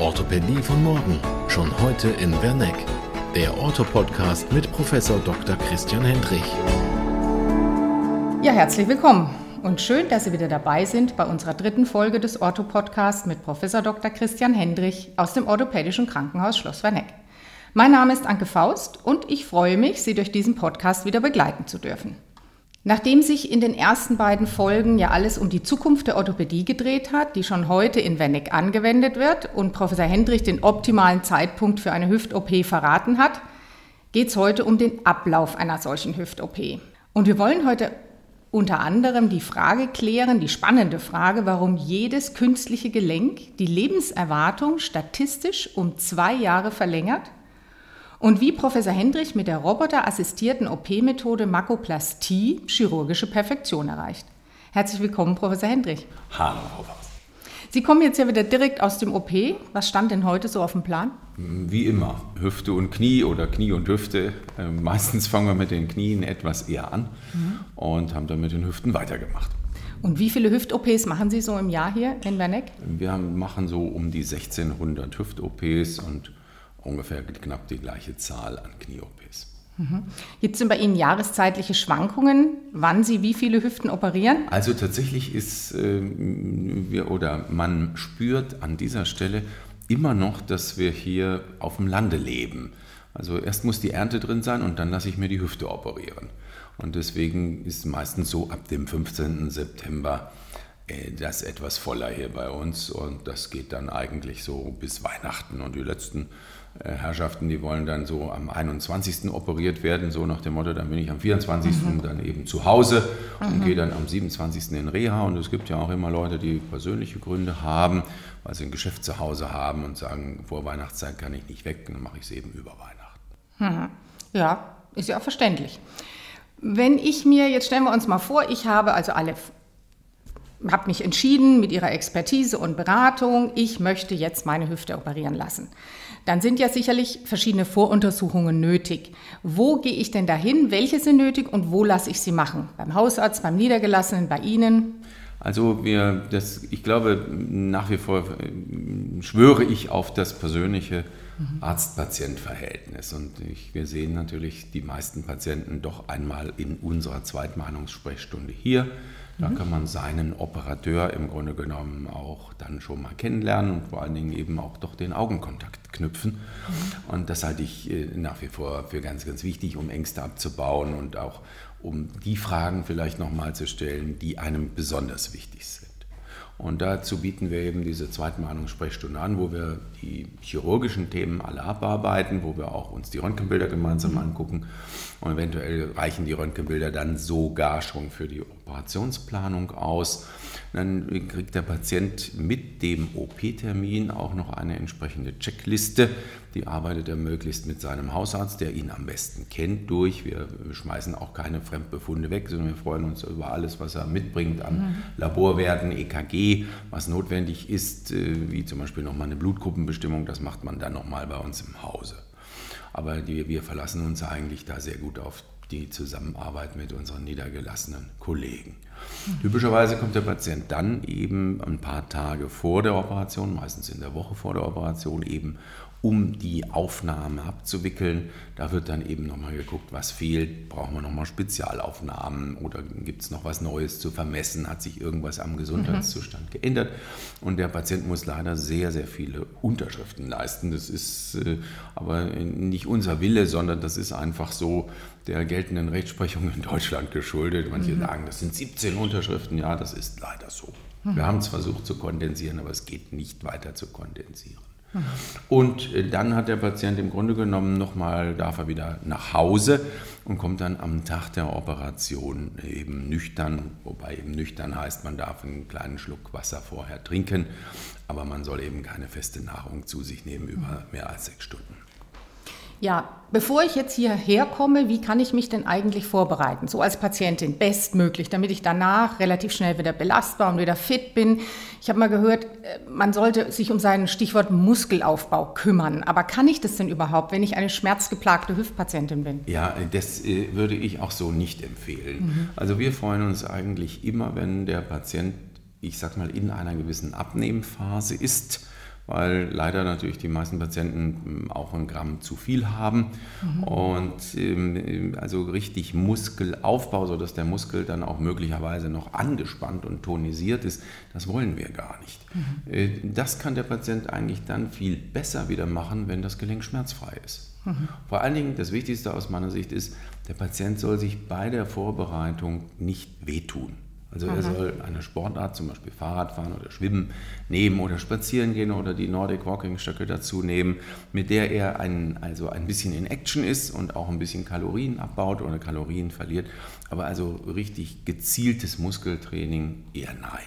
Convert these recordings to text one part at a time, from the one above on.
Orthopädie von morgen, schon heute in Werneck. Der Ortho-Podcast mit Professor Dr. Christian Hendrich. Ja, herzlich willkommen und schön, dass Sie wieder dabei sind bei unserer dritten Folge des Ortho-Podcasts mit Professor Dr. Christian Hendrich aus dem Orthopädischen Krankenhaus Schloss Werneck. Mein Name ist Anke Faust und ich freue mich, Sie durch diesen Podcast wieder begleiten zu dürfen. Nachdem sich in den ersten beiden Folgen ja alles um die Zukunft der Orthopädie gedreht hat, die schon heute in Wenneck angewendet wird und Professor Hendrich den optimalen Zeitpunkt für eine Hüft-OP verraten hat, geht es heute um den Ablauf einer solchen Hüft-OP. Und wir wollen heute unter anderem die Frage klären, die spannende Frage, warum jedes künstliche Gelenk die Lebenserwartung statistisch um zwei Jahre verlängert und wie Professor Hendrich mit der roboterassistierten OP-Methode Makoplastie chirurgische Perfektion erreicht. Herzlich willkommen, Professor Hendrich. Hallo, Frau Faust. Sie kommen jetzt ja wieder direkt aus dem OP. Was stand denn heute so auf dem Plan? Wie immer, Hüfte und Knie oder Knie und Hüfte. Ähm, meistens fangen wir mit den Knien etwas eher an mhm. und haben dann mit den Hüften weitergemacht. Und wie viele Hüft-OPs machen Sie so im Jahr hier in Werneck? Wir machen so um die 1600 Hüft-OPs und ungefähr knapp die gleiche Zahl an Knie-OPs. Mhm. Gibt es denn bei Ihnen jahreszeitliche Schwankungen, wann Sie wie viele Hüften operieren? Also tatsächlich ist äh, wir oder man spürt an dieser Stelle immer noch, dass wir hier auf dem Lande leben. Also erst muss die Ernte drin sein und dann lasse ich mir die Hüfte operieren. Und deswegen ist meistens so ab dem 15. September äh, das etwas voller hier bei uns und das geht dann eigentlich so bis Weihnachten und die letzten Herrschaften, die wollen dann so am 21. operiert werden, so nach dem Motto, dann bin ich am 24. Mhm. dann eben zu Hause und mhm. gehe dann am 27. in Reha. Und es gibt ja auch immer Leute, die persönliche Gründe haben, weil sie ein Geschäft zu Hause haben und sagen, vor Weihnachtszeit kann ich nicht weg, dann mache ich es eben über Weihnachten. Mhm. Ja, ist ja auch verständlich. Wenn ich mir, jetzt stellen wir uns mal vor, ich habe also alle habe mich entschieden mit ihrer Expertise und Beratung, ich möchte jetzt meine Hüfte operieren lassen. Dann sind ja sicherlich verschiedene Voruntersuchungen nötig. Wo gehe ich denn dahin? Welche sind nötig und wo lasse ich sie machen? Beim Hausarzt, beim Niedergelassenen, bei Ihnen? Also wir, das, ich glaube, nach wie vor äh, schwöre ich auf das persönliche mhm. Arzt-Patient-Verhältnis. Und ich, wir sehen natürlich die meisten Patienten doch einmal in unserer Zweitmeinungssprechstunde hier da mhm. kann man seinen Operateur im Grunde genommen auch dann schon mal kennenlernen und vor allen Dingen eben auch doch den Augenkontakt knüpfen. Mhm. Und das halte ich äh, nach wie vor für ganz, ganz wichtig, um Ängste abzubauen und auch um die Fragen vielleicht nochmal zu stellen, die einem besonders wichtig sind. Und dazu bieten wir eben diese Zweitmahnungssprechstunde an, wo wir die chirurgischen Themen alle abarbeiten, wo wir auch uns die Röntgenbilder gemeinsam mhm. angucken. Und eventuell reichen die Röntgenbilder dann sogar schon für die Operationsplanung aus. Dann kriegt der Patient mit dem OP-Termin auch noch eine entsprechende Checkliste. Die arbeitet er möglichst mit seinem Hausarzt, der ihn am besten kennt, durch. Wir schmeißen auch keine Fremdbefunde weg, sondern wir freuen uns über alles, was er mitbringt an mhm. Laborwerten, EKG, was notwendig ist, äh, wie zum Beispiel nochmal eine Blutgruppenbestimmung. Das macht man dann nochmal bei uns im Hause. Aber die, wir verlassen uns eigentlich da sehr gut auf die Zusammenarbeit mit unseren niedergelassenen Kollegen. Typischerweise kommt der Patient dann eben ein paar Tage vor der Operation, meistens in der Woche vor der Operation, eben um die Aufnahme abzuwickeln. Da wird dann eben nochmal geguckt, was fehlt. Brauchen wir nochmal Spezialaufnahmen oder gibt es noch was Neues zu vermessen? Hat sich irgendwas am Gesundheitszustand mhm. geändert? Und der Patient muss leider sehr, sehr viele Unterschriften leisten. Das ist äh, aber nicht unser Wille, sondern das ist einfach so der geltenden Rechtsprechung in Deutschland geschuldet. Manche mhm. sagen, das sind 17 Unterschriften. Ja, das ist leider so. Mhm. Wir haben es versucht zu kondensieren, aber es geht nicht weiter zu kondensieren. Und äh, dann hat der Patient im Grunde genommen nochmal, darf er wieder nach Hause und kommt dann am Tag der Operation eben nüchtern, wobei eben nüchtern heißt, man darf einen kleinen Schluck Wasser vorher trinken, aber man soll eben keine feste Nahrung zu sich nehmen über mehr als sechs Stunden. Ja, bevor ich jetzt hierher komme, wie kann ich mich denn eigentlich vorbereiten? So als Patientin bestmöglich, damit ich danach relativ schnell wieder belastbar und wieder fit bin. Ich habe mal gehört, äh, man sollte sich um seinen Stichwort Muskelaufbau kümmern. Aber kann ich das denn überhaupt, wenn ich eine schmerzgeplagte Hüftpatientin bin? Ja, das äh, würde ich auch so nicht empfehlen. Mhm. Also wir freuen uns eigentlich immer, wenn der Patient, ich sag mal, in einer gewissen Abnehmphase ist weil leider natürlich die meisten Patienten hm, auch ein Gramm zu viel haben. Mhm. Und ähm, also richtig Muskelaufbau, sodass der Muskel dann auch möglicherweise noch angespannt und tonisiert ist, das wollen wir gar nicht. Mhm. Äh, das kann der Patient eigentlich dann viel besser wieder machen, wenn das Gelenk schmerzfrei ist. Mhm. Vor allen Dingen, das Wichtigste aus meiner Sicht ist, der Patient soll sich bei der Vorbereitung nicht wehtun. Also Aha. er soll eine Sportart, zum Beispiel Fahrradfahren oder Schwimmen, nehmen oder spazieren gehen oder die Nordic Walking Stöcke dazu nehmen, mit der er ein, also ein bisschen in Action ist und auch ein bisschen Kalorien abbaut oder Kalorien verliert. Aber also richtig gezieltes Muskeltraining eher nein.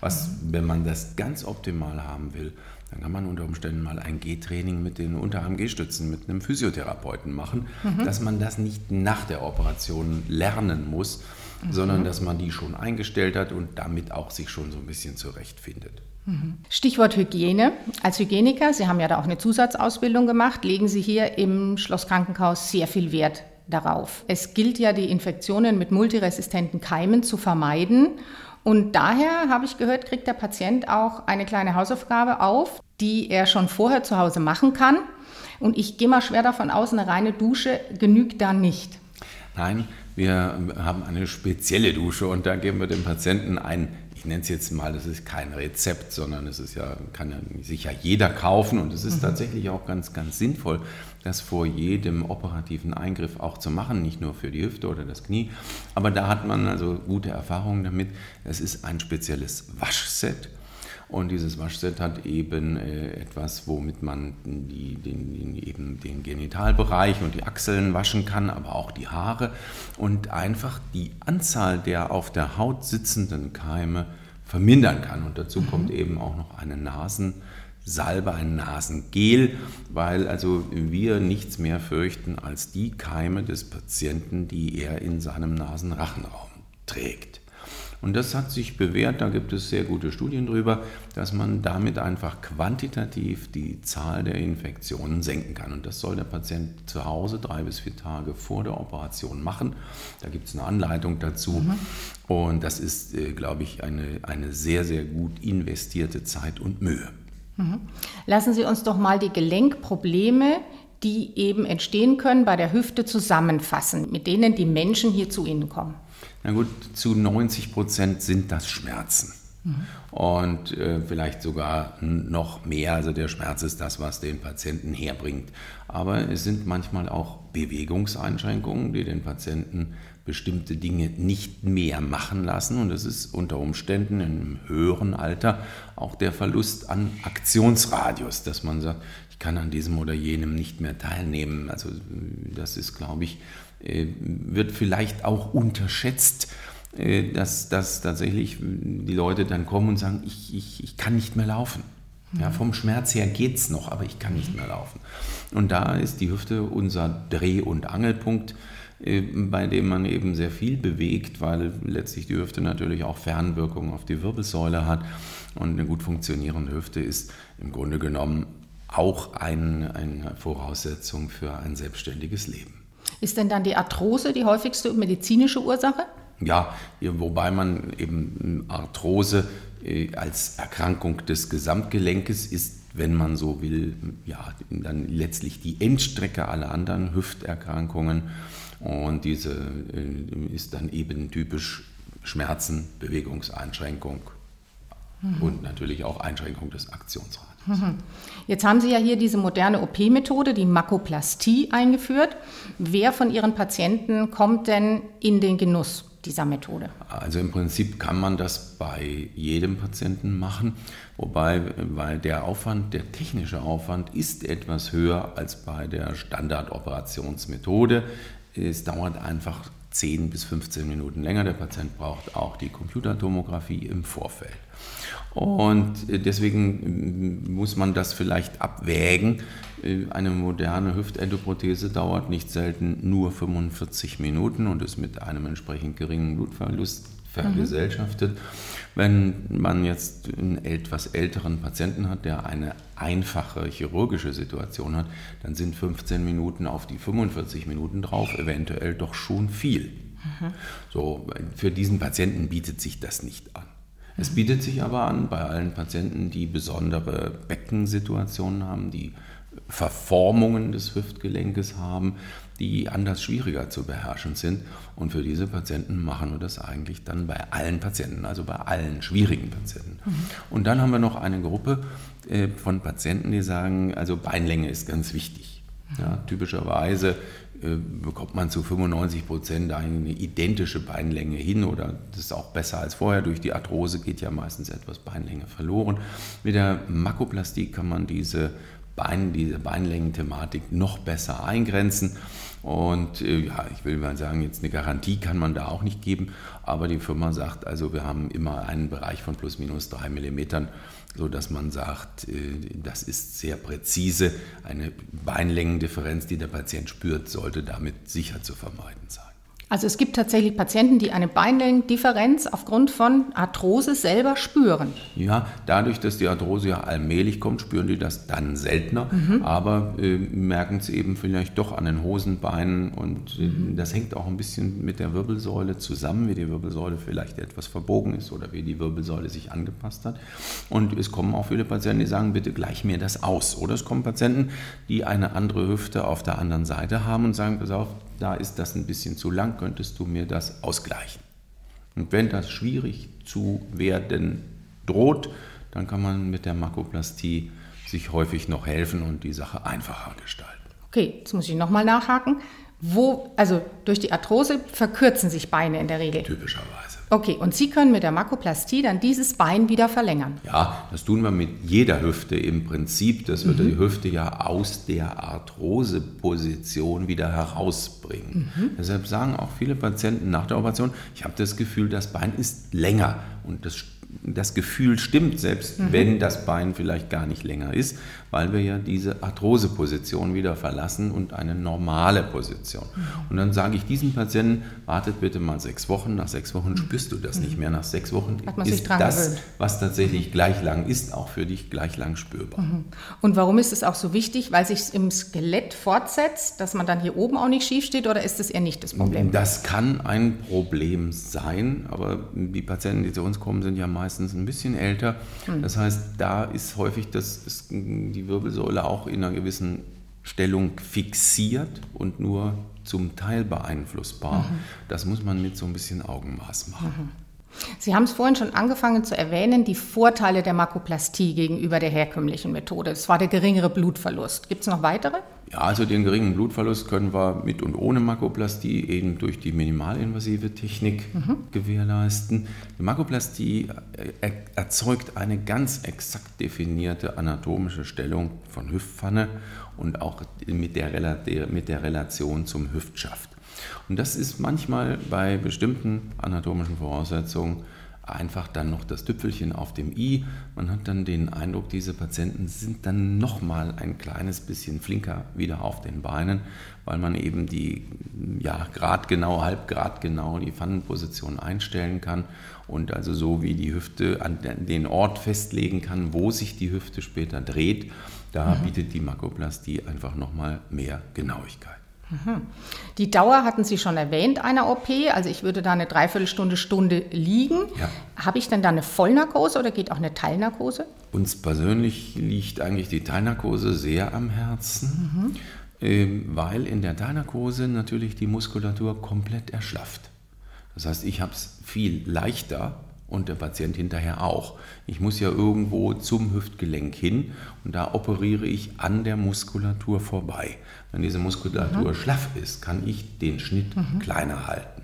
Was, mhm. wenn man das ganz optimal haben will, dann kann man unter Umständen mal ein G-Training mit den Unterarm-G-Stützen mit einem Physiotherapeuten machen, mhm. dass man das nicht nach der Operation lernen muss, sondern dass man die schon eingestellt hat und damit auch sich schon so ein bisschen zurechtfindet. Mhm. Stichwort Hygiene. Als Hygieniker, Sie haben ja da auch eine Zusatzausbildung gemacht, legen Sie hier im Schloss Krankenhaus sehr viel Wert darauf. Es gilt ja, die Infektionen mit multiresistenten Keimen zu vermeiden. Und daher habe ich gehört, kriegt der Patient auch eine kleine Hausaufgabe auf, die er schon vorher zu Hause machen kann. Und ich gehe mal schwer davon aus, eine reine Dusche genügt da nicht. Nein, wir haben eine spezielle Dusche und da geben wir dem Patienten ein, ich nenne es jetzt mal, das ist kein Rezept, sondern es ist ja, kann ja sicher jeder kaufen und es ist mhm. tatsächlich auch ganz, ganz sinnvoll, das vor jedem operativen Eingriff auch zu machen, nicht nur für die Hüfte oder das Knie. Aber da hat man also gute Erfahrungen damit. Es ist ein spezielles Waschset und dieses Waschset hat eben äh, etwas, womit man die, den, den, eben den Genitalbereich und die Achseln waschen kann, aber auch die Haare und einfach die Anzahl der auf der Haut sitzenden Keime vermindern kann. Und dazu mhm. kommt eben auch noch eine Nasensalbe, ein Nasengel, weil also wir nichts mehr fürchten als die Keime des Patienten, die er in seinem Nasenrachenraum trägt. Und das hat sich bewährt, da gibt es sehr gute Studien drüber, dass man damit einfach quantitativ die Zahl der Infektionen senken kann. Und das soll der Patient zu Hause drei bis vier Tage vor der Operation machen. Da gibt es eine Anleitung dazu. Mhm. Und das ist, äh, glaube ich, eine, eine sehr, sehr gut investierte Zeit und Mühe. Mhm. Lassen Sie uns doch mal die Gelenkprobleme, die eben entstehen können bei der Hüfte, zusammenfassen, mit denen die Menschen hier zu Ihnen kommen. Na gut, zu 90 Prozent sind das Schmerzen. Und äh, vielleicht sogar noch mehr. Also der Schmerz ist das, was den Patienten herbringt. Aber es sind manchmal auch Bewegungseinschränkungen, die den Patienten bestimmte Dinge nicht mehr machen lassen. Und es ist unter Umständen im höheren Alter auch der Verlust an Aktionsradius, dass man sagt, ich kann an diesem oder jenem nicht mehr teilnehmen. Also das ist, glaube ich, wird vielleicht auch unterschätzt, äh, dass, dass tatsächlich die Leute dann kommen und sagen, ich, ich, ich kann nicht mehr laufen. Ja, mhm. vom Schmerz her geht es noch, aber ich kann nicht mehr laufen. Und da ist die Hüfte unser Dreh- und Angelpunkt, äh, bei dem man eben sehr viel bewegt, weil letztlich die Hüfte natürlich auch Fernwirkungen auf die Wirbelsäule hat. Und eine gut funktionierende Hüfte ist im Grunde genommen auch ein, eine Voraussetzung für ein selbstständiges Leben. Ist denn dann die Arthrose die häufigste medizinische Ursache? Ja, wobei man eben Arthrose äh, als Erkrankung des Gesamtgelenkes ist, wenn man so will, ja, dann letztlich die Endstrecke aller anderen Hüfterkrankungen. Und diese äh, ist dann eben typisch Schmerzen, Bewegungseinschränkung mhm. und natürlich auch Einschränkung des Aktionsrats. Jetzt haben Sie ja hier diese moderne OP-Methode, die Makoplastie, eingeführt. Wer von Ihren Patienten kommt denn in den Genuss dieser Methode? Also im Prinzip kann man das bei jedem Patienten machen, wobei weil der Aufwand, der technische Aufwand ist etwas höher als bei der Standardoperationsmethode. Es dauert einfach 10 bis 15 Minuten länger. Der Patient braucht auch die Computertomographie im Vorfeld. Und deswegen muss man das vielleicht abwägen. Eine moderne Hüftendoprothese dauert nicht selten nur 45 Minuten und ist mit einem entsprechend geringen Blutverlust vergesellschaftet. Mhm. Wenn man jetzt einen etwas älteren Patienten hat, der eine einfache chirurgische Situation hat, dann sind 15 Minuten auf die 45 Minuten drauf eventuell doch schon viel. Mhm. So, für diesen Patienten bietet sich das nicht an. Es bietet sich aber an, bei allen Patienten, die besondere Beckensituationen haben, die Verformungen des Hüftgelenkes haben, die anders schwieriger zu beherrschen sind. Und für diese Patienten machen wir das eigentlich dann bei allen Patienten, also bei allen schwierigen Patienten. Mhm. Und dann haben wir noch eine Gruppe äh, von Patienten, die sagen, also Beinlänge ist ganz wichtig. Ja, typischerweise äh, bekommt man zu 95 Prozent eine identische Beinlänge hin oder das ist auch besser als vorher. Durch die Arthrose geht ja meistens etwas Beinlänge verloren. Mit der Makoplastie kann man diese Bein, diese Beinlängenthematik noch besser eingrenzen. Und äh, ja, ich will mal sagen, jetzt eine Garantie kann man da auch nicht geben, aber die Firma sagt, also wir haben immer einen Bereich von plus minus drei Millimetern, sodass man sagt, äh, das ist sehr präzise. Eine Beinlängendifferenz, die der Patient spürt, sollte damit sicher zu vermeiden sein. Also es gibt tatsächlich Patienten, die eine Beinlängendifferenz aufgrund von Arthrose selber spüren. Ja, dadurch, dass die Arthrose ja allmählich kommt, spüren die das dann seltener, mhm. aber äh, merken es eben vielleicht doch an den Hosenbeinen und äh, mhm. das hängt auch ein bisschen mit der Wirbelsäule zusammen, wie die Wirbelsäule vielleicht etwas verbogen ist oder wie die Wirbelsäule sich angepasst hat. Und es kommen auch viele Patienten, die sagen, bitte gleich mir das aus. Oder es kommen Patienten, die eine andere Hüfte auf der anderen Seite haben und sagen, pass auf, da ist das ein bisschen zu lang, könntest du mir das ausgleichen. Und wenn das schwierig zu werden droht, dann kann man mit der Makoplastie sich häufig noch helfen und die Sache einfacher gestalten. Okay, jetzt muss ich nochmal nachhaken. Wo, also durch die Arthrose verkürzen sich Beine in der Regel? Typischerweise. Okay, und Sie können mit der Makoplastie dann dieses Bein wieder verlängern? Ja, das tun wir mit jeder Hüfte im Prinzip. Das wird mhm. die Hüfte ja aus der Arthroseposition wieder herausbringen. Mhm. Deshalb sagen auch viele Patienten nach der Operation, ich habe das Gefühl, das Bein ist länger. Und das das Gefühl stimmt, selbst mhm. wenn das Bein vielleicht gar nicht länger ist, weil wir ja diese Arthroseposition wieder verlassen und eine normale Position. Und dann sage ich diesem Patienten, wartet bitte mal sechs Wochen, nach sechs Wochen spürst du das nicht mehr, nach sechs Wochen ist das, gewöhnt. was tatsächlich gleich lang ist, auch für dich gleich lang spürbar. Mhm. Und warum ist es auch so wichtig? Weil sich im Skelett fortsetzt, dass man dann hier oben auch nicht schief steht oder ist das eher nicht das Problem? Das kann ein Problem sein, aber die Patienten, die zu uns kommen, sind ja meistens meistens ein bisschen älter. Mhm. Das heißt, da ist häufig das, ist die Wirbelsäule auch in einer gewissen Stellung fixiert und nur zum Teil beeinflussbar. Mhm. Das muss man mit so ein bisschen Augenmaß machen. Mhm. Sie haben es vorhin schon angefangen zu erwähnen, die Vorteile der Makoplastie gegenüber der herkömmlichen Methode. Das war der geringere Blutverlust. Gibt es noch weitere? Ja, also den geringen Blutverlust können wir mit und ohne Makoplastie eben durch die minimalinvasive Technik mhm. gewährleisten. Die Makoplastie äh, erzeugt eine ganz exakt definierte anatomische Stellung von Hüftpfanne und auch mit der, mit der Relation zum Hüftschaft. Und das ist manchmal bei bestimmten anatomischen Voraussetzungen einfach dann noch das Tüpfelchen auf dem i. Man hat dann den Eindruck, diese Patienten sind dann noch mal ein kleines bisschen flinker wieder auf den Beinen, weil man eben die ja gradgenau, halbgradgenau die Pfannenposition einstellen kann und also so wie die Hüfte an den Ort festlegen kann, wo sich die Hüfte später dreht. Da mhm. bietet die Makoplastie einfach noch mal mehr Genauigkeit. Mhm. Die Dauer hatten Sie schon erwähnt einer OP, also ich würde da eine Dreiviertelstunde, Stunde liegen. Ja. Habe ich denn da eine Vollnarkose oder geht auch eine Teilnarkose? Uns persönlich liegt eigentlich die Teilnarkose sehr am Herzen, mhm. weil in der Teilnarkose natürlich die Muskulatur komplett erschlafft. Das heißt, ich habe es viel leichter, und der Patient hinterher auch. Ich muss ja irgendwo zum Hüftgelenk hin und da operiere ich an der Muskulatur vorbei. Wenn diese Muskulatur mhm. schlaff ist, kann ich den Schnitt mhm. kleiner halten.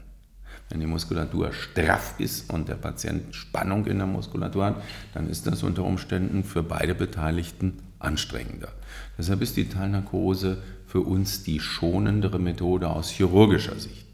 Wenn die Muskulatur straff ist und der Patient Spannung in der Muskulatur hat, dann ist das unter Umständen für beide Beteiligten anstrengender. Deshalb ist die Teilnarkose für uns die schonendere Methode aus chirurgischer Sicht.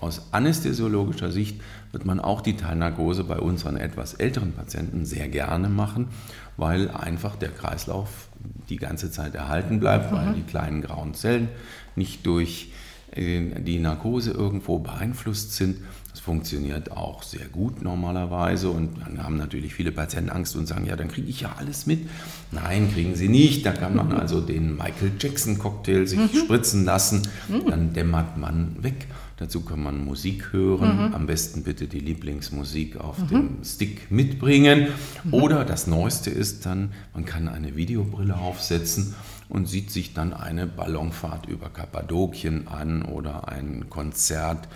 Aus anästhesiologischer Sicht wird man auch die Teilnarkose bei unseren etwas älteren Patienten sehr gerne machen, weil einfach der Kreislauf die ganze Zeit erhalten bleibt, weil mhm. die kleinen grauen Zellen nicht durch die Narkose irgendwo beeinflusst sind Das funktioniert auch sehr gut normalerweise und dann haben natürlich viele Patienten Angst und sagen, ja, dann kriege ich ja alles mit. Nein, kriegen sie nicht. Da kann man also den Michael Jackson Cocktail sich mhm. spritzen lassen, dann dämmert man weg. Dazu kann man Musik hören, mhm. am besten bitte die Lieblingsmusik auf mhm. dem Stick mitbringen. Mhm. Oder das Neueste ist dann, man kann eine Videobrille aufsetzen und sieht sich dann eine Ballonfahrt über Kappadokien an oder ein Konzert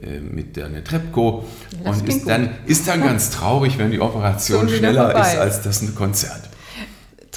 äh, mit der Netrebko und ist dann, ist dann ganz traurig, wenn die Operation schneller ist als das Konzert.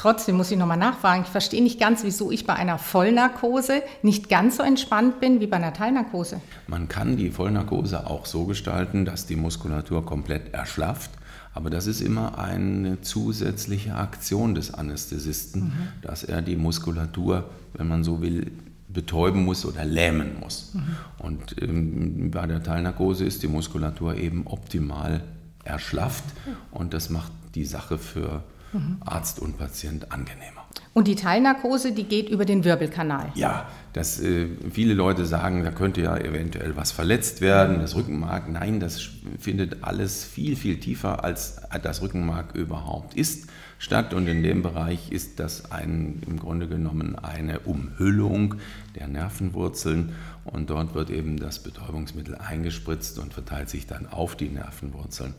Trotzdem muss ich nochmal nachfragen. Ich verstehe nicht ganz, wieso ich bei einer Vollnarkose nicht ganz so entspannt bin wie bei einer Teilnarkose. Man kann die Vollnarkose auch so gestalten, dass die Muskulatur komplett erschlafft. Aber das ist immer eine zusätzliche Aktion des Anästhesisten, mhm. dass er die Muskulatur, wenn man so will, betäuben muss oder lähmen muss. Mhm. Und ähm, bei der Teilnarkose ist die Muskulatur eben optimal erschlafft und das macht die Sache für mhm. Arzt und Patient angenehmer. Und die Teilnarkose, die geht über den Wirbelkanal. Ja, dass äh, viele Leute sagen, da könnte ja eventuell was verletzt werden, das Rückenmark. Nein, das findet alles viel, viel tiefer, als das Rückenmark überhaupt ist, statt. Und in dem Bereich ist das ein, im Grunde genommen eine Umhüllung der Nervenwurzeln. Und dort wird eben das Betäubungsmittel eingespritzt und verteilt sich dann auf die Nervenwurzeln.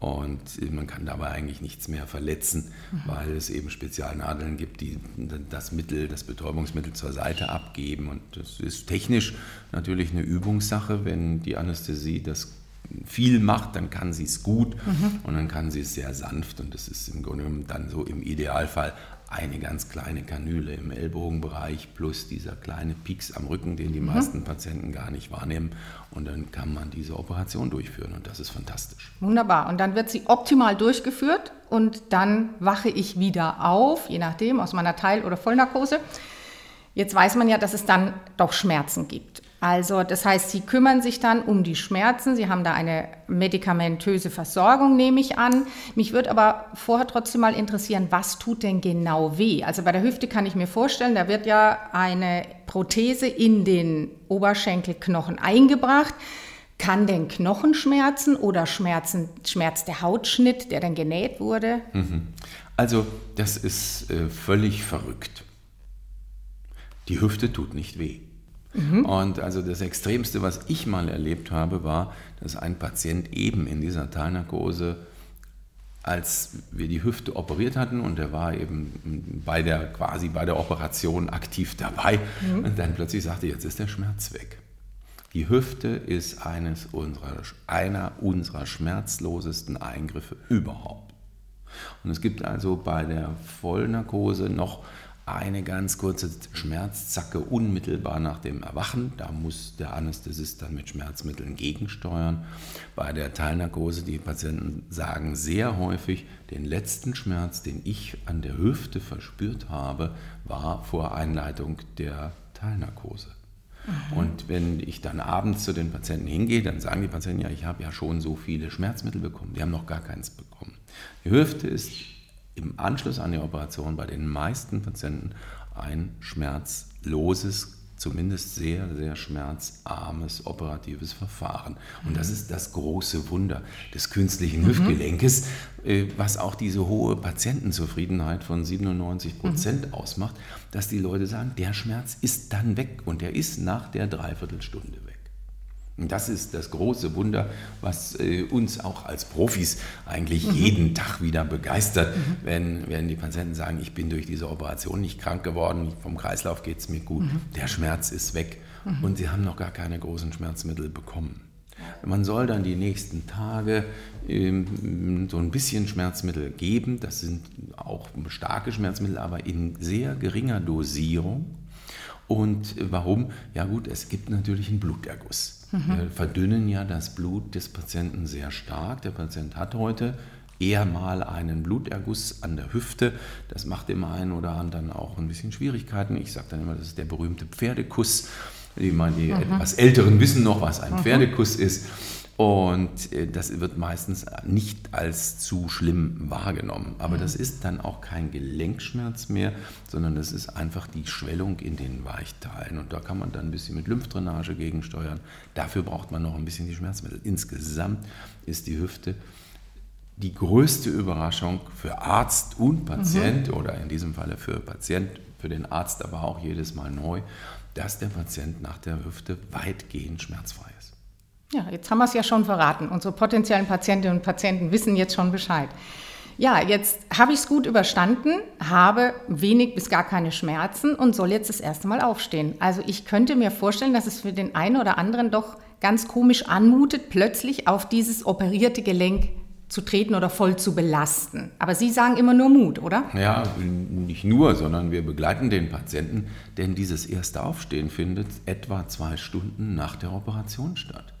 Und man kann dabei eigentlich nichts mehr verletzen, mhm. weil es eben Spezialnadeln gibt, die das Mittel, das Betäubungsmittel zur Seite abgeben. Und das ist technisch natürlich eine Übungssache. Wenn die Anästhesie das viel macht, dann kann sie es gut mhm. und dann kann sie es sehr sanft. Und das ist im Grunde genommen dann so im Idealfall eine ganz kleine Kanüle im Ellbogenbereich plus dieser kleine Pieks am Rücken, den die mhm. meisten Patienten gar nicht wahrnehmen. Und dann kann man diese Operation durchführen und das ist fantastisch. Wunderbar. Und dann wird sie optimal durchgeführt und dann wache ich wieder auf, je nachdem, aus meiner Teil- oder Vollnarkose. Jetzt weiß man ja, dass es dann doch Schmerzen gibt. Also das heißt, Sie kümmern sich dann um die Schmerzen. Sie haben da eine medikamentöse Versorgung, nehme ich an. Mich würde aber vorher trotzdem mal interessieren, was tut denn genau weh? Also bei der Hüfte kann ich mir vorstellen, da wird ja eine Prothese in den Oberschenkelknochen eingebracht. Kann denn Knochen schmerzen oder schmerzen, schmerzt der Hautschnitt, der dann genäht wurde? Mhm. Also das ist äh, völlig verrückt. Die Hüfte tut nicht weh. Mhm. Und also das Extremste, was ich mal erlebt habe, war, dass ein Patient eben in dieser Teilnarkose, als wir die Hüfte operiert hatten und er war eben bei der quasi bei der Operation aktiv dabei mhm. und dann plötzlich sagte, jetzt ist der Schmerz weg. Die Hüfte ist eines unserer, einer unserer schmerzlosesten Eingriffe überhaupt. Und es gibt also bei der Vollnarkose noch eine ganz kurze Schmerzzacke unmittelbar nach dem Erwachen. Da muss der Anästhesist dann mit Schmerzmitteln gegensteuern. Bei der Teilnarkose, die Patienten sagen sehr häufig, den letzten Schmerz, den ich an der Hüfte verspürt habe, war vor Einleitung der Teilnarkose. Mhm. Und wenn ich dann abends zu den Patienten hingehe, dann sagen die Patienten, ja, ich habe ja schon so viele Schmerzmittel bekommen. Die haben noch gar keins bekommen. Die Hüfte ist im Anschluss an die Operation bei den meisten Patienten ein schmerzloses, zumindest sehr, sehr schmerzarmes operatives Verfahren. Und das ist das große Wunder des künstlichen mhm. Hüftgelenkes, äh, was auch diese hohe Patientenzufriedenheit von 97 Prozent mhm. ausmacht, dass die Leute sagen, der Schmerz ist dann weg und der ist nach der Dreiviertelstunde weg. Und das ist das große Wunder, was äh, uns auch als Profis eigentlich mhm. jeden Tag wieder begeistert, mhm. wenn, wenn die Patienten sagen, ich bin durch diese Operation nicht krank geworden, vom Kreislauf geht es mir gut, mhm. der Schmerz ist weg mhm. und sie haben noch gar keine großen Schmerzmittel bekommen. Man soll dann die nächsten Tage ähm, so ein bisschen Schmerzmittel geben. Das sind auch starke Schmerzmittel, aber in sehr geringer Dosierung. Und warum? Ja gut, es gibt natürlich einen Bluterguss. Mhm. Wir verdünnen ja das Blut des Patienten sehr stark. Der Patient hat heute eher mal einen Bluterguss an der Hüfte. Das macht dem einen oder anderen auch ein bisschen Schwierigkeiten. Ich sage dann immer, das ist der berühmte Pferdekuss. Die, die mhm. etwas Älteren wissen noch, was ein mhm. Pferdekuss ist. Und äh, das wird meistens nicht als zu schlimm wahrgenommen. Aber mhm. das ist dann auch kein Gelenkschmerz mehr, sondern das ist einfach die Schwellung in den Weichteilen. Und da kann man dann ein bisschen mit Lymphdrainage gegensteuern. Dafür braucht man noch ein bisschen die Schmerzmittel. Insgesamt ist die Hüfte die größte Überraschung für Arzt und Patient mhm. oder in diesem Falle für Patient, für den Arzt aber auch jedes Mal neu, dass der Patient nach der Hüfte weitgehend schmerzfrei ist. Ja, jetzt haben wir es ja schon verraten. Unsere potenziellen Patientinnen und Patienten wissen jetzt schon Bescheid. Ja, jetzt habe ich es gut überstanden, habe wenig bis gar keine Schmerzen und soll jetzt das erste Mal aufstehen. Also ich könnte mir vorstellen, dass es für den einen oder anderen doch ganz komisch anmutet, plötzlich auf dieses operierte Gelenk zu treten oder voll zu belasten. Aber Sie sagen immer nur Mut, oder? Ja, nicht nur, sondern wir begleiten den Patienten, denn dieses erste Aufstehen findet etwa zwei Stunden nach der Operation statt.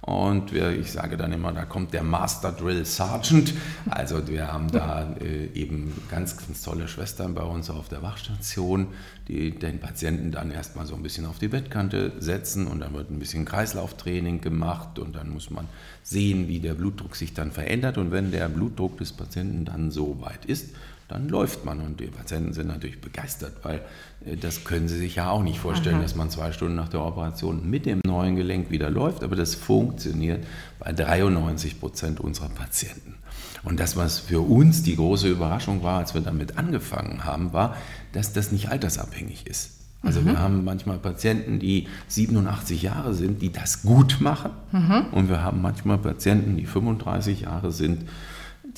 Und wir, ich sage dann immer, da kommt der Master Drill Sergeant. Also wir haben da äh, eben ganz, ganz tolle Schwestern bei uns auf der Wachstation, die den Patienten dann erstmal so ein bisschen auf die Bettkante setzen und dann wird ein bisschen Kreislauftraining gemacht und dann muss man sehen, wie der Blutdruck sich dann verändert. Und wenn der Blutdruck des Patienten dann so weit ist, dann läuft man. Und die Patienten sind natürlich begeistert, weil äh, das können sie sich ja auch nicht vorstellen, Aha. dass man zwei Stunden nach der Operation mit dem neuen Gelenk wieder läuft. Aber das funktioniert bei 93 Prozent unserer Patienten. Und das, was für uns die große Überraschung war, als wir damit angefangen haben, war, dass das nicht altersabhängig ist. Also mhm. wir haben manchmal Patienten, die 87 Jahre sind, die das gut machen. Mhm. Und wir haben manchmal Patienten, die 35 Jahre sind,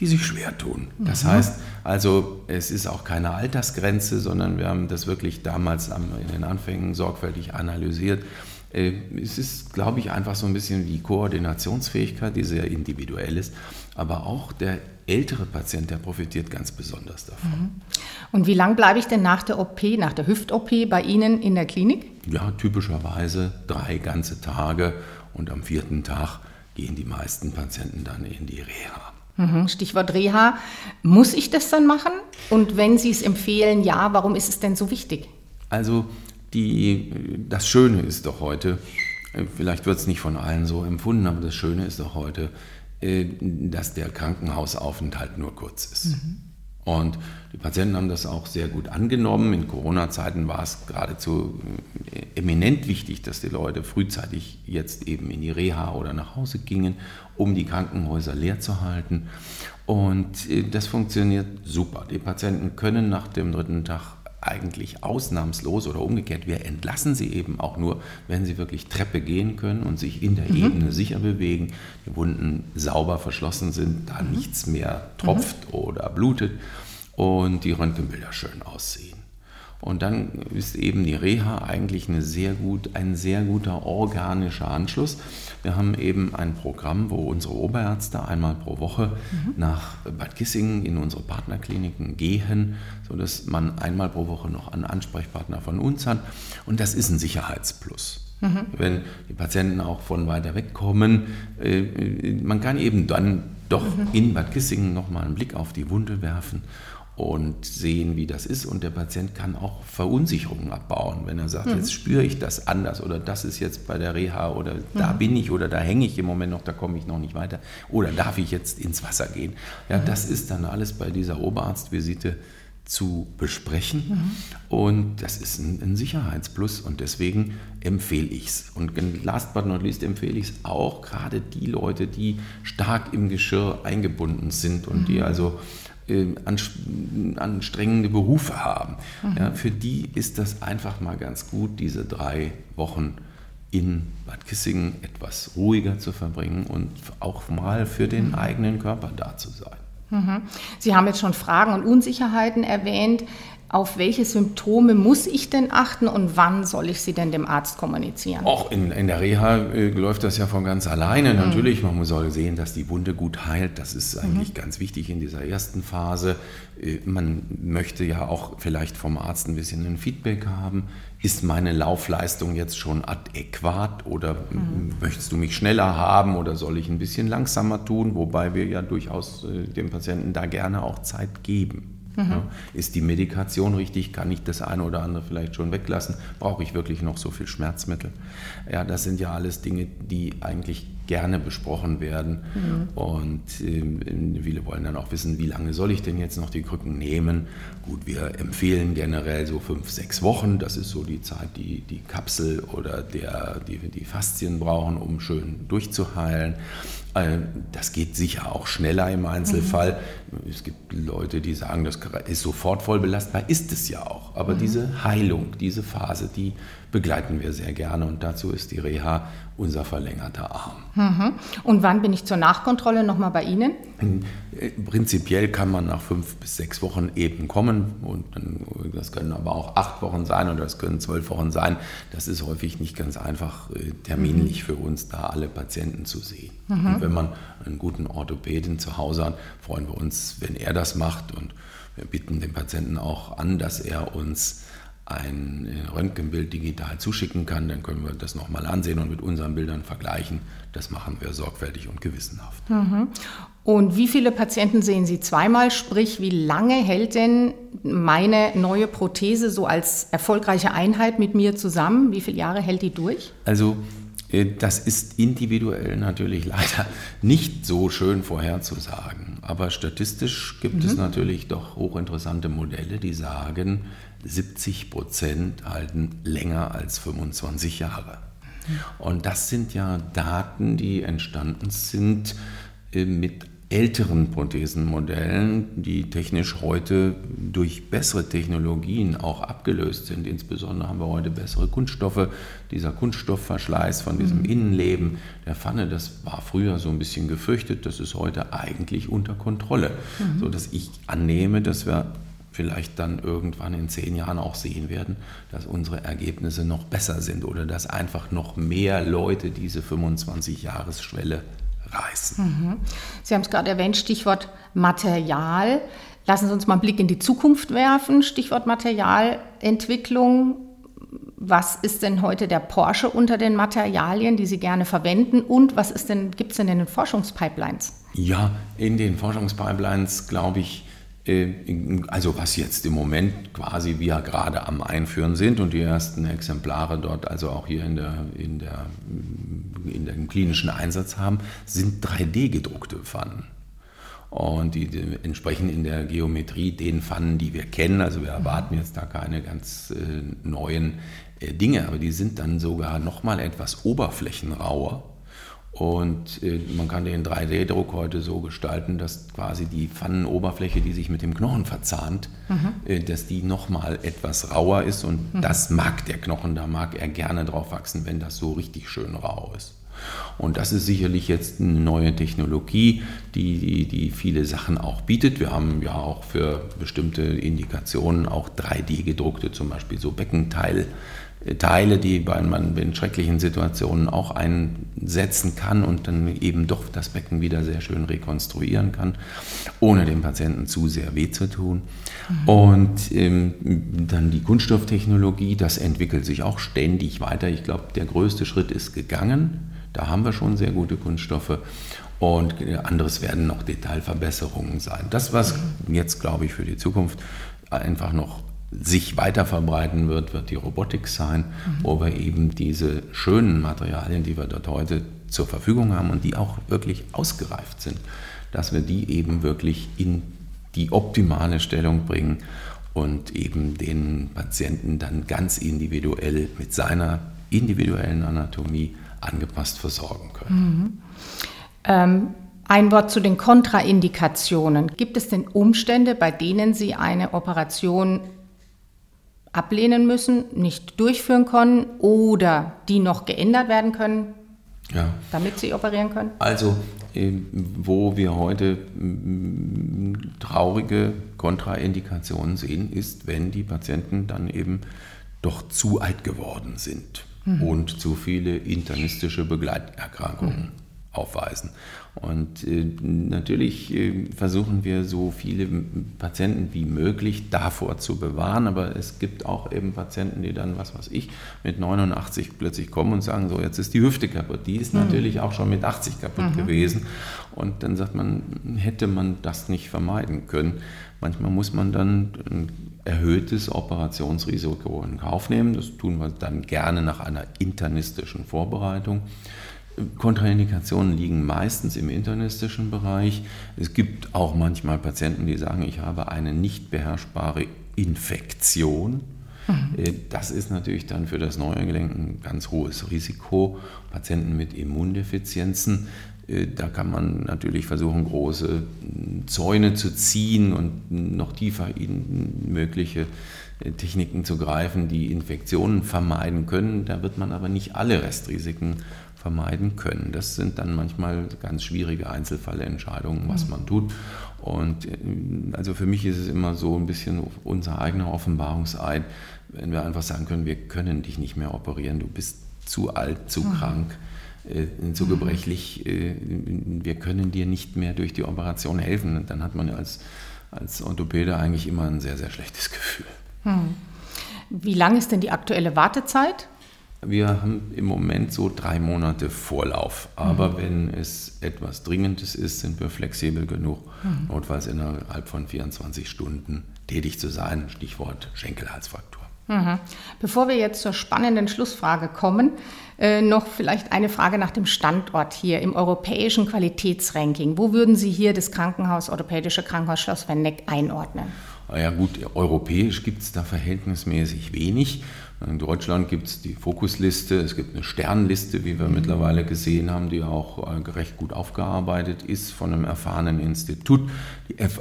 die sich schwer tun. Das mhm. heißt also, es ist auch keine Altersgrenze, sondern wir haben das wirklich damals in den Anfängen sorgfältig analysiert. Äh, es ist, glaube ich, einfach so ein bisschen die Koordinationsfähigkeit, die sehr individuell ist, aber auch der ältere Patient, der profitiert ganz besonders davon. Mhm. Und wie lange bleibe ich denn nach der OP, nach der Hüft-OP bei Ihnen in der Klinik? Ja, typischerweise drei ganze Tage und am vierten Tag gehen die meisten Patienten dann in die Reha. Mhm, Stichwort Reha. Muss ich das dann machen? Und wenn Sie es empfehlen, ja, warum ist es denn so wichtig? Also die, das Schöne ist doch heute, äh, vielleicht wird es nicht von allen so empfunden, aber das Schöne ist doch heute, äh, dass der Krankenhausaufenthalt nur kurz ist. Mhm. Und die Patienten haben das auch sehr gut angenommen. In Corona-Zeiten war es geradezu äh, eminent wichtig, dass die Leute frühzeitig jetzt eben in die Reha oder nach Hause gingen, um die Krankenhäuser leer zu halten. Und äh, das funktioniert super. Die Patienten können nach dem dritten Tag eigentlich ausnahmslos oder umgekehrt, wir entlassen sie eben auch nur, wenn sie wirklich Treppe gehen können und sich in der mhm. Ebene sicher bewegen, die Wunden sauber verschlossen sind, da mhm. nichts mehr tropft mhm. oder blutet und die Röntgenbilder schön aussehen. Und dann ist eben die Reha eigentlich eine sehr gut, ein sehr guter organischer Anschluss. Wir haben eben ein Programm, wo unsere Oberärzte einmal pro Woche mhm. nach Bad Kissingen in unsere Partnerkliniken gehen, sodass man einmal pro Woche noch einen Ansprechpartner von uns hat. Und das ist ein Sicherheitsplus. Mhm. Wenn die Patienten auch von weiter weg kommen, äh, man kann eben dann doch mhm. in Bad Kissingen nochmal einen Blick auf die Wunde werfen und sehen, wie das ist. Und der Patient kann auch Verunsicherungen abbauen, wenn er sagt, mhm. jetzt spüre ich das anders oder das ist jetzt bei der Reha oder mhm. da bin ich oder da hänge ich im Moment noch, da komme ich noch nicht weiter oder darf ich jetzt ins Wasser gehen. Ja, mhm. das ist dann alles bei dieser Oberarztvisite zu besprechen mhm. und das ist ein, ein, Sicherheitsplus und deswegen empfehle ich es. Und last but not least empfehle ich es auch gerade die Leute, die stark im Geschirr eingebunden sind und die mhm. also anstrengende Berufe haben. Mhm. Ja, für die ist das einfach mal ganz gut, diese drei Wochen in Bad Kissingen etwas ruhiger zu verbringen und auch mal für den mhm. eigenen Körper da zu sein. Mhm. Sie haben jetzt schon Fragen und Unsicherheiten erwähnt auf welche Symptome muss ich denn achten und wann soll ich sie denn dem Arzt kommunizieren? Auch in, in der Reha äh, läuft das ja von ganz alleine. Mhm. Natürlich, man soll sehen, dass die Wunde gut heilt. Das ist eigentlich mhm. ganz wichtig in dieser ersten Phase. Äh, man möchte ja auch vielleicht vom Arzt ein bisschen ein Feedback haben. Ist meine Laufleistung jetzt schon adäquat oder mhm. möchtest du mich schneller haben oder soll ich ein bisschen langsamer tun? Wobei wir ja durchaus äh, dem Patienten da gerne auch Zeit geben. Mhm. Ja, ist die Medikation richtig? Kann ich das eine oder andere vielleicht schon weglassen? Brauche ich wirklich noch so viel Schmerzmittel? Ja, das sind ja alles Dinge, die eigentlich gerne besprochen werden. Mhm. Und äh, viele wollen dann auch wissen, wie lange soll ich denn jetzt noch die Krücken nehmen? Gut, wir empfehlen generell so fünf, sechs Wochen. Das ist so die Zeit, die die Kapsel oder der, die, die Faszien brauchen, um schön durchzuheilen. Äh, das geht sicher auch schneller im Einzelfall. Mhm. Es gibt Leute, die sagen, das ist sofort voll belastbar. Ist es ja auch. Aber mhm. diese Heilung, diese Phase, die begleiten wir sehr gerne. Und dazu ist die Reha unser verlängerter Arm. Mhm. Und wann bin ich zur Nachkontrolle nochmal bei Ihnen? Äh, prinzipiell kann man nach fünf bis sechs Wochen eben kommen. Und dann, das können aber auch acht Wochen sein oder das können zwölf Wochen sein. Das ist häufig nicht ganz einfach äh, terminlich mhm. für uns, da alle Patienten zu sehen. Wenn man einen guten Orthopäden zu Hause hat, freuen wir uns, wenn er das macht. Und wir bitten den Patienten auch an, dass er uns ein Röntgenbild digital zuschicken kann, dann können wir das nochmal ansehen und mit unseren Bildern vergleichen. Das machen wir sorgfältig und gewissenhaft. Mhm. Und wie viele Patienten sehen Sie zweimal? Sprich, wie lange hält denn meine neue Prothese so als erfolgreiche Einheit mit mir zusammen? Wie viele Jahre hält die durch? Also äh, das ist individuell natürlich leider nicht so schön vorherzusagen. Aber statistisch gibt mhm. es natürlich doch hochinteressante Modelle, die sagen, 70 Prozent halten länger als 25 Jahre. Und das sind ja Daten, die entstanden sind äh, mit älteren Prothesenmodellen, die technisch heute durch bessere Technologien auch abgelöst sind. Insbesondere haben wir heute bessere Kunststoffe. Dieser Kunststoffverschleiß von diesem mhm. Innenleben der Pfanne, das war früher so ein bisschen gefürchtet, das ist heute eigentlich unter Kontrolle, mhm. sodass ich annehme, dass wir vielleicht dann irgendwann in zehn Jahren auch sehen werden, dass unsere Ergebnisse noch besser sind oder dass einfach noch mehr Leute diese 25-Jahres-Schwelle reißen. Mhm. Sie haben es gerade erwähnt, Stichwort Material. Lassen Sie uns mal einen Blick in die Zukunft werfen. Stichwort Materialentwicklung. Was ist denn heute der Porsche unter den Materialien, die Sie gerne verwenden? Und was gibt es denn in den Forschungspipelines? Ja, in den Forschungspipelines, glaube ich, also was jetzt im Moment quasi wir gerade am Einführen sind und die ersten Exemplare dort, also auch hier in der, in der, in dem klinischen Einsatz haben, sind 3D-gedruckte Pfannen. Und die, die, entsprechen in der Geometrie den Pfannen, die wir kennen. Also wir erwarten jetzt da keine ganz äh, neuen äh, Dinge, aber die sind dann sogar nochmal etwas oberflächenrauer und äh, man kann den 3D-Druck heute so gestalten, dass quasi die Pfannenoberfläche, die sich mit dem Knochen verzahnt, mhm. äh, dass die nochmal etwas rauer ist. Und mhm. das mag der Knochen, da mag er gerne drauf wachsen, wenn das so richtig schön rau ist. Und das ist sicherlich jetzt eine neue Technologie, die, die, die, viele Sachen auch bietet. Wir haben ja auch für bestimmte Indikationen auch 3D gedruckte, zum Beispiel so Beckenteil Teile, die man in schrecklichen Situationen auch einsetzen kann und dann eben doch das Becken wieder sehr schön rekonstruieren kann, ohne dem Patienten zu sehr weh zu tun. Mhm. Und ähm, dann die Kunststofftechnologie, das entwickelt sich auch ständig weiter. Ich glaube, der größte Schritt ist gegangen. Da haben wir schon sehr gute Kunststoffe. Und anderes werden noch Detailverbesserungen sein. Das, was mhm. jetzt, glaube ich, für die Zukunft einfach noch sich weiter verbreiten wird, wird die Robotik sein, mhm. wo wir eben diese schönen Materialien, die wir dort heute zur Verfügung haben und die auch wirklich ausgereift sind, dass wir die eben wirklich in die optimale Stellung bringen und eben den Patienten dann ganz individuell mit seiner individuellen Anatomie angepasst versorgen können. Mhm. Ähm, ein Wort zu den Kontraindikationen. Gibt es denn Umstände, bei denen Sie eine Operation ablehnen müssen, nicht durchführen können oder die noch geändert werden können, ja. damit sie operieren können? Also, ähm, wo wir heute mm, traurige Kontraindikationen sehen, ist, wenn die Patienten dann eben doch zu alt geworden sind mhm. und zu viele internistische Begleiterkrankungen mhm. aufweisen. Und äh, natürlich äh, versuchen wir so viele Patienten wie möglich davor zu bewahren, aber es gibt auch eben Patienten, die dann, was weiß ich, mit 89 plötzlich kommen und sagen, so jetzt ist die Hüfte kaputt. Die ist mhm. natürlich auch schon mit 80 kaputt mhm. gewesen. Und dann sagt man, hätte man das nicht vermeiden können. Manchmal muss man dann ein erhöhtes Operationsrisiko in Kauf nehmen. Das tun wir dann gerne nach einer internistischen Vorbereitung Kontraindikationen liegen meistens im internistischen Bereich. Es gibt auch manchmal Patienten, die sagen, ich habe eine nicht beherrschbare Infektion. Mhm. Äh, das ist natürlich dann für das neue Gelenk ein ganz hohes Risiko. Patienten mit Immundefizienzen, äh, da kann man natürlich versuchen, große Zäune zu ziehen und noch tiefer in mögliche äh, Techniken zu greifen, die Infektionen vermeiden können. Da wird man aber nicht alle Restrisiken vermeiden können. Das sind dann manchmal ganz schwierige Einzelfallentscheidungen, was mhm. man tut. Und äh, also für mich ist es immer so ein bisschen unser eigener Offenbarungseid, wenn wir einfach sagen können, wir können dich nicht mehr operieren, du bist zu alt, zu mhm. krank, äh, zu mhm. gebrechlich, äh, wir können dir nicht mehr durch die Operation helfen. Und dann hat man als, als Orthopäde eigentlich immer ein sehr, sehr schlechtes Gefühl. Mhm. Wie lang ist denn die aktuelle Wartezeit? Wir haben im Moment so drei Monate Vorlauf. Aber mhm. wenn es etwas Dringendes ist, sind wir flexibel genug, mhm. notfalls innerhalb von 24 Stunden tätig zu sein. Stichwort Schenkelhalsfraktur. Mhm. Bevor wir jetzt zur spannenden Schlussfrage kommen, äh, noch vielleicht eine Frage nach dem Standort hier im europäischen Qualitätsranking. Wo würden Sie hier das Krankenhaus, Orthopädische Krankenhaus Schloss Wenneck einordnen? Ja gut, europäisch gibt es da verhältnismäßig wenig. In Deutschland gibt es die Fokusliste, es gibt eine Sternliste, wie wir mhm. mittlerweile gesehen haben, die auch äh, recht gut aufgearbeitet ist von einem erfahrenen Institut.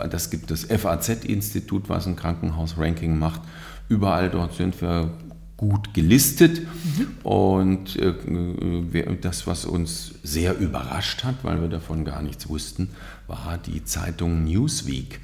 Das gibt das FAZ-Institut, was ein Krankenhaus-Ranking macht. Überall dort sind wir gut gelistet. Mhm. Und äh, das, was uns sehr überrascht hat, weil wir davon gar nichts wussten, war die Zeitung Newsweek.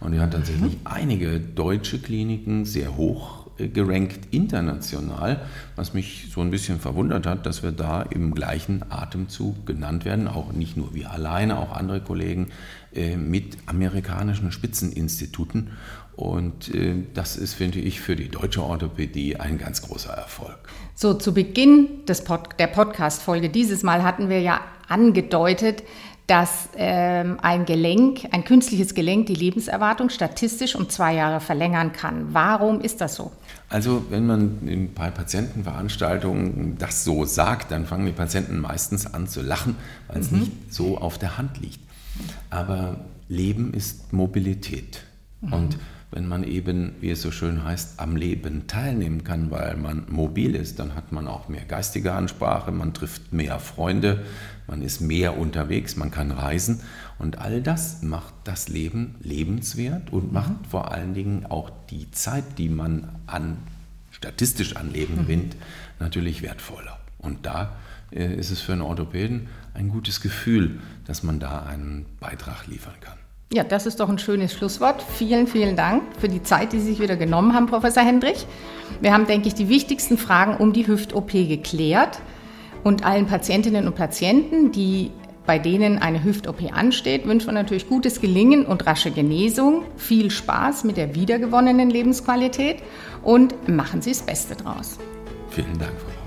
Und die hat tatsächlich mhm. einige deutsche Kliniken sehr hoch gerankt international, was mich so ein bisschen verwundert hat, dass wir da im gleichen Atemzug genannt werden, auch nicht nur wir alleine, auch andere Kollegen äh, mit amerikanischen Spitzeninstituten. Und äh, das ist, finde ich, für die deutsche Orthopädie ein ganz großer Erfolg. So, zu Beginn des Pod der Podcast-Folge dieses Mal hatten wir ja angedeutet, dass ähm, ein Gelenk, ein künstliches Gelenk die Lebenserwartung statistisch um zwei Jahre verlängern kann. Warum ist das so? Also wenn man in, bei Patientenveranstaltungen das so sagt, dann fangen die Patienten meistens an zu lachen, weil es mhm. nicht so auf der Hand liegt. Aber Leben ist Mobilität. Mhm. Und wenn man eben, wie es so schön heißt, am Leben teilnehmen kann, weil man mobil ist, dann hat man auch mehr geistige Ansprache, man trifft mehr Freunde, man ist mehr unterwegs, man kann reisen und all das macht das Leben lebenswert und mhm. macht vor allen Dingen auch die Zeit, die man an, statistisch an Leben mhm. gewinnt, natürlich wertvoller. Und da äh, ist es für einen Orthopäden ein gutes Gefühl, dass man da einen Beitrag liefern kann. Ja, das ist doch ein schönes Schlusswort. Vielen, vielen Dank für die Zeit, die Sie sich wieder genommen haben, Professor Hendrich. Wir haben, denke ich, die wichtigsten Fragen um die Hüft-OP geklärt. Und allen Patientinnen und Patienten, die bei denen eine Hüft-OP ansteht, wünschen wir natürlich gutes Gelingen und rasche Genesung, viel Spaß mit der wiedergewonnenen Lebensqualität und machen Sie das Beste draus. Vielen Dank, Frau.